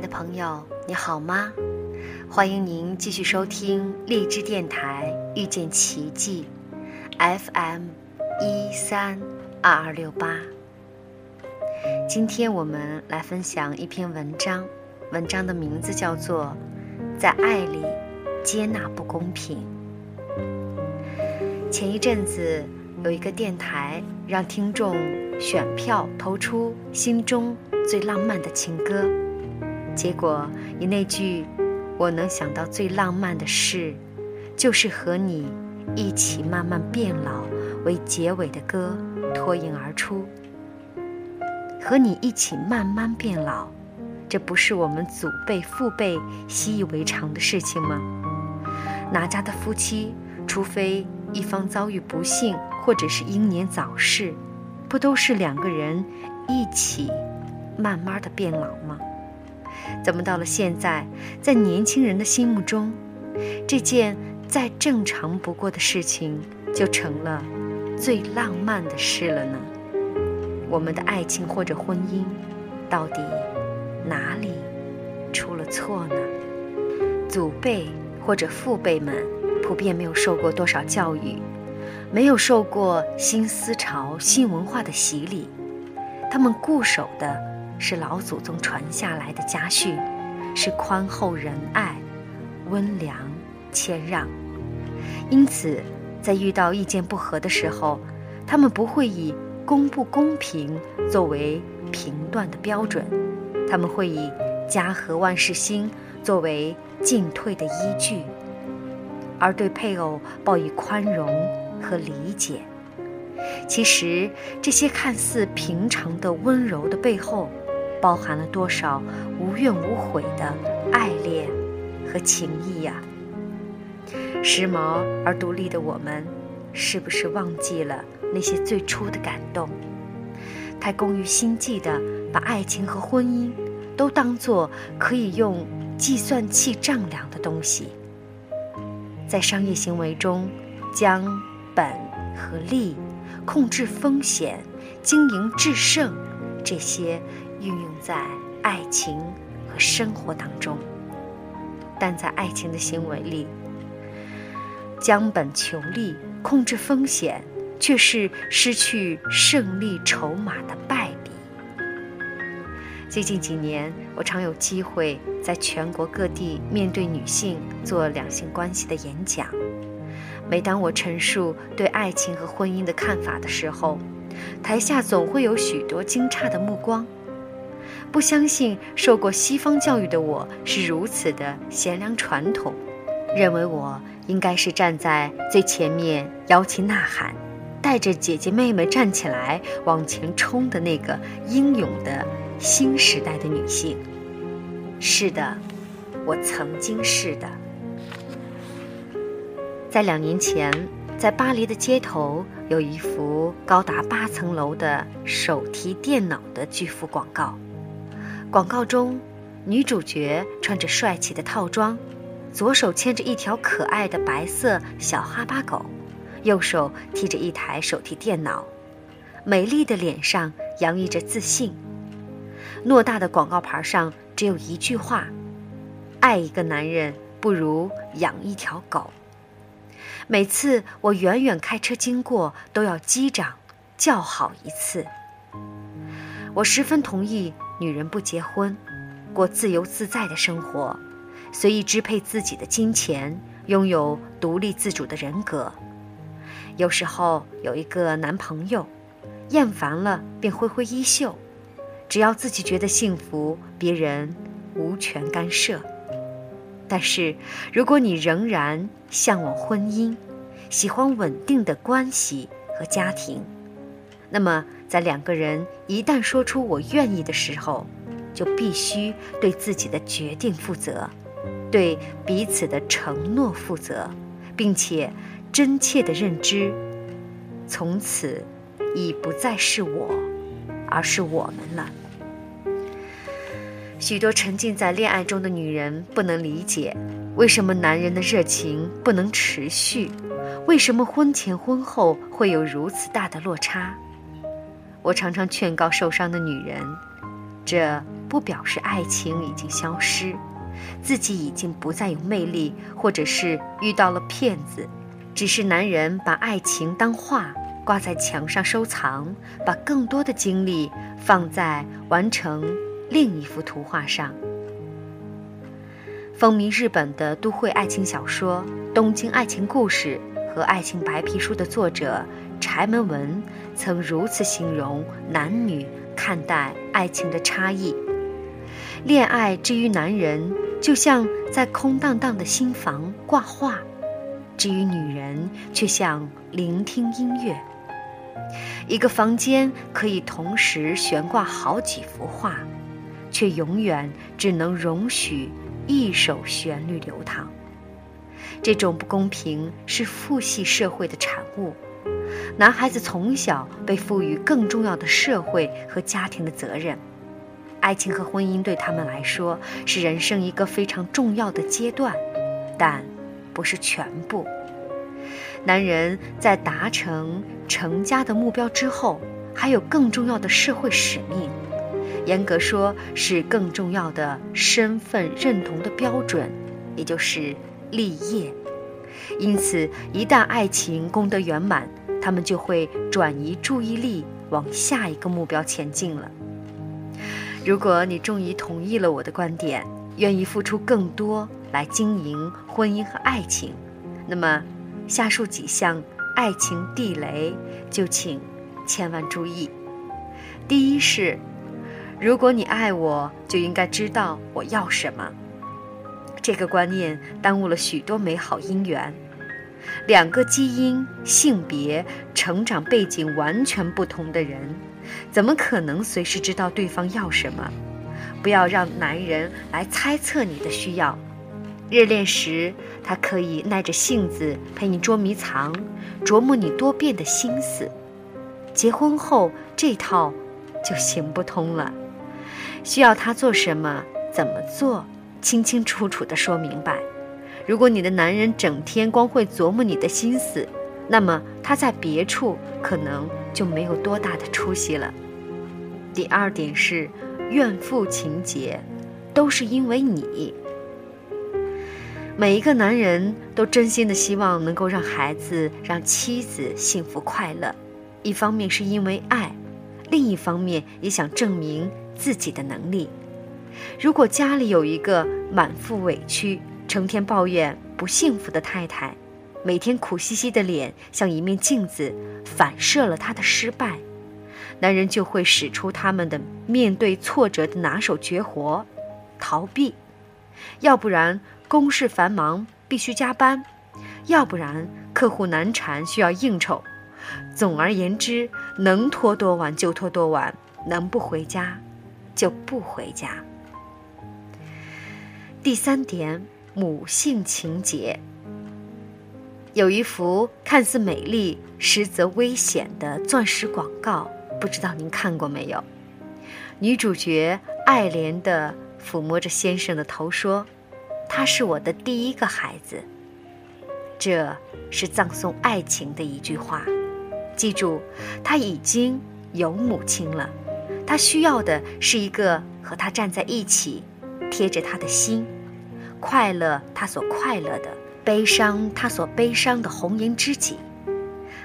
的朋友，你好吗？欢迎您继续收听荔枝电台遇见奇迹，FM 一三二二六八。今天我们来分享一篇文章，文章的名字叫做《在爱里接纳不公平》。前一阵子有一个电台让听众选票投出心中最浪漫的情歌，结果以那句“我能想到最浪漫的事，就是和你一起慢慢变老”为结尾的歌脱颖而出。和你一起慢慢变老，这不是我们祖辈父辈习以为常的事情吗？哪家的夫妻，除非一方遭遇不幸或者是英年早逝，不都是两个人一起慢慢的变老吗？怎么到了现在，在年轻人的心目中，这件再正常不过的事情就成了最浪漫的事了呢？我们的爱情或者婚姻，到底哪里出了错呢？祖辈或者父辈们普遍没有受过多少教育，没有受过新思潮、新文化的洗礼，他们固守的是老祖宗传下来的家训，是宽厚仁爱、温良谦让，因此，在遇到意见不合的时候，他们不会以。公不公平作为评断的标准，他们会以家和万事兴作为进退的依据，而对配偶报以宽容和理解。其实，这些看似平常的温柔的背后，包含了多少无怨无悔的爱恋和情谊呀！时髦而独立的我们，是不是忘记了？那些最初的感动，太工于心计的把爱情和婚姻都当作可以用计算器丈量的东西，在商业行为中将本和利、控制风险、经营制胜这些运用在爱情和生活当中，但在爱情的行为里，将本求利、控制风险。却是失去胜利筹码的败笔。最近几年，我常有机会在全国各地面对女性做两性关系的演讲。每当我陈述对爱情和婚姻的看法的时候，台下总会有许多惊诧的目光。不相信受过西方教育的我是如此的贤良传统，认为我应该是站在最前面摇旗呐喊。带着姐姐妹妹站起来往前冲的那个英勇的新时代的女性。是的，我曾经是的。在两年前，在巴黎的街头有一幅高达八层楼的手提电脑的巨幅广告。广告中，女主角穿着帅气的套装，左手牵着一条可爱的白色小哈巴狗。右手提着一台手提电脑，美丽的脸上洋溢着自信。偌大的广告牌上只有一句话：“爱一个男人不如养一条狗。”每次我远远开车经过，都要击掌叫好一次。我十分同意女人不结婚，过自由自在的生活，随意支配自己的金钱，拥有独立自主的人格。有时候有一个男朋友，厌烦了便挥挥衣袖，只要自己觉得幸福，别人无权干涉。但是，如果你仍然向往婚姻，喜欢稳定的关系和家庭，那么在两个人一旦说出“我愿意”的时候，就必须对自己的决定负责，对彼此的承诺负责，并且。真切的认知，从此已不再是我，而是我们了。许多沉浸在恋爱中的女人不能理解，为什么男人的热情不能持续，为什么婚前婚后会有如此大的落差。我常常劝告受伤的女人，这不表示爱情已经消失，自己已经不再有魅力，或者是遇到了骗子。只是男人把爱情当画挂在墙上收藏，把更多的精力放在完成另一幅图画上。风靡日本的都会爱情小说《东京爱情故事》和《爱情白皮书》的作者柴门文曾如此形容男女看待爱情的差异：恋爱之于男人，就像在空荡荡的心房挂画。至于女人，却像聆听音乐。一个房间可以同时悬挂好几幅画，却永远只能容许一首旋律流淌。这种不公平是父系社会的产物。男孩子从小被赋予更重要的社会和家庭的责任，爱情和婚姻对他们来说是人生一个非常重要的阶段，但。不是全部。男人在达成成家的目标之后，还有更重要的社会使命，严格说是更重要的身份认同的标准，也就是立业。因此，一旦爱情功德圆满，他们就会转移注意力往下一个目标前进了。如果你终于同意了我的观点，愿意付出更多。来经营婚姻和爱情，那么下述几项爱情地雷就请千万注意。第一是，如果你爱我，就应该知道我要什么。这个观念耽误了许多美好姻缘。两个基因、性别、成长背景完全不同的人，怎么可能随时知道对方要什么？不要让男人来猜测你的需要。热恋时，他可以耐着性子陪你捉迷藏，琢磨你多变的心思；结婚后，这套就行不通了。需要他做什么，怎么做，清清楚楚地说明白。如果你的男人整天光会琢磨你的心思，那么他在别处可能就没有多大的出息了。第二点是怨妇情节，都是因为你。每一个男人都真心的希望能够让孩子、让妻子幸福快乐，一方面是因为爱，另一方面也想证明自己的能力。如果家里有一个满腹委屈、成天抱怨不幸福的太太，每天苦兮兮的脸像一面镜子，反射了他的失败，男人就会使出他们的面对挫折的拿手绝活——逃避，要不然。公事繁忙，必须加班；要不然客户难缠，需要应酬。总而言之，能拖多晚就拖多晚，能不回家就不回家。第三点，母性情节。有一幅看似美丽，实则危险的钻石广告，不知道您看过没有？女主角爱怜地抚摸着先生的头说。他是我的第一个孩子，这是葬送爱情的一句话。记住，他已经有母亲了，他需要的是一个和他站在一起，贴着他的心，快乐他所快乐的，悲伤他所悲伤的红颜知己。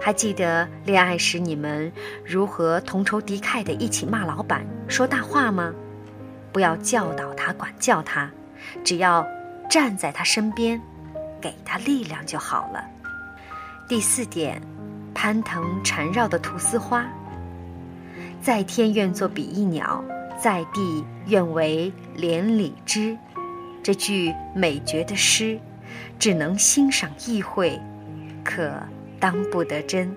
还记得恋爱时你们如何同仇敌忾的一起骂老板、说大话吗？不要教导他、管教他，只要。站在他身边，给他力量就好了。第四点，攀藤缠绕的菟丝花。在天愿作比翼鸟，在地愿为连理枝。这句美绝的诗，只能欣赏意会，可当不得真。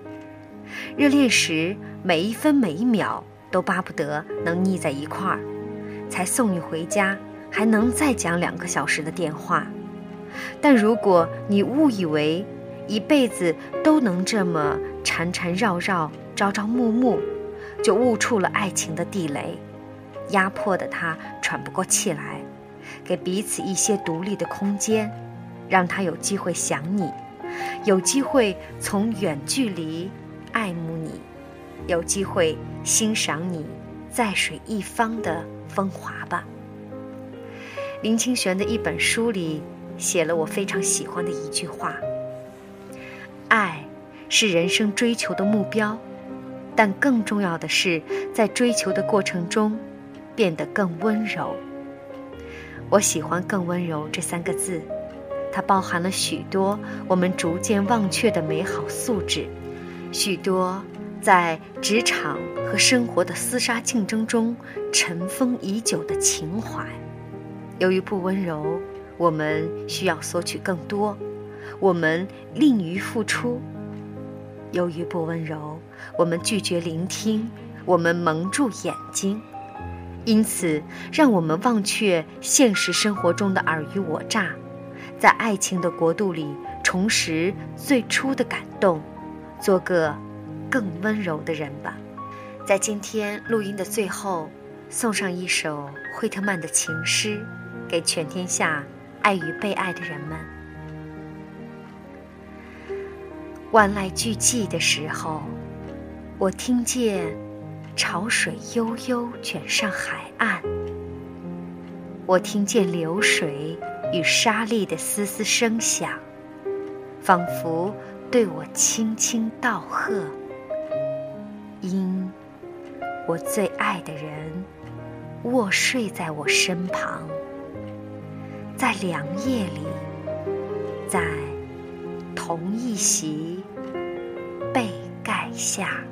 热恋时，每一分每一秒都巴不得能腻在一块儿，才送你回家。还能再讲两个小时的电话，但如果你误以为一辈子都能这么缠缠绕绕、朝朝暮暮，就误触了爱情的地雷，压迫的他喘不过气来。给彼此一些独立的空间，让他有机会想你，有机会从远距离爱慕你，有机会欣赏你在水一方的风华吧。林清玄的一本书里写了我非常喜欢的一句话：“爱是人生追求的目标，但更重要的是在追求的过程中变得更温柔。”我喜欢“更温柔”这三个字，它包含了许多我们逐渐忘却的美好素质，许多在职场和生活的厮杀竞争中尘封已久的情怀。由于不温柔，我们需要索取更多，我们吝于付出；由于不温柔，我们拒绝聆听，我们蒙住眼睛。因此，让我们忘却现实生活中的尔虞我诈，在爱情的国度里重拾最初的感动，做个更温柔的人吧。在今天录音的最后，送上一首惠特曼的情诗，给全天下爱与被爱的人们。万籁俱寂的时候，我听见。潮水悠悠卷上海岸，我听见流水与沙粒的嘶嘶声响，仿佛对我轻轻道贺。因我最爱的人卧睡在我身旁，在凉夜里，在同一席被盖下。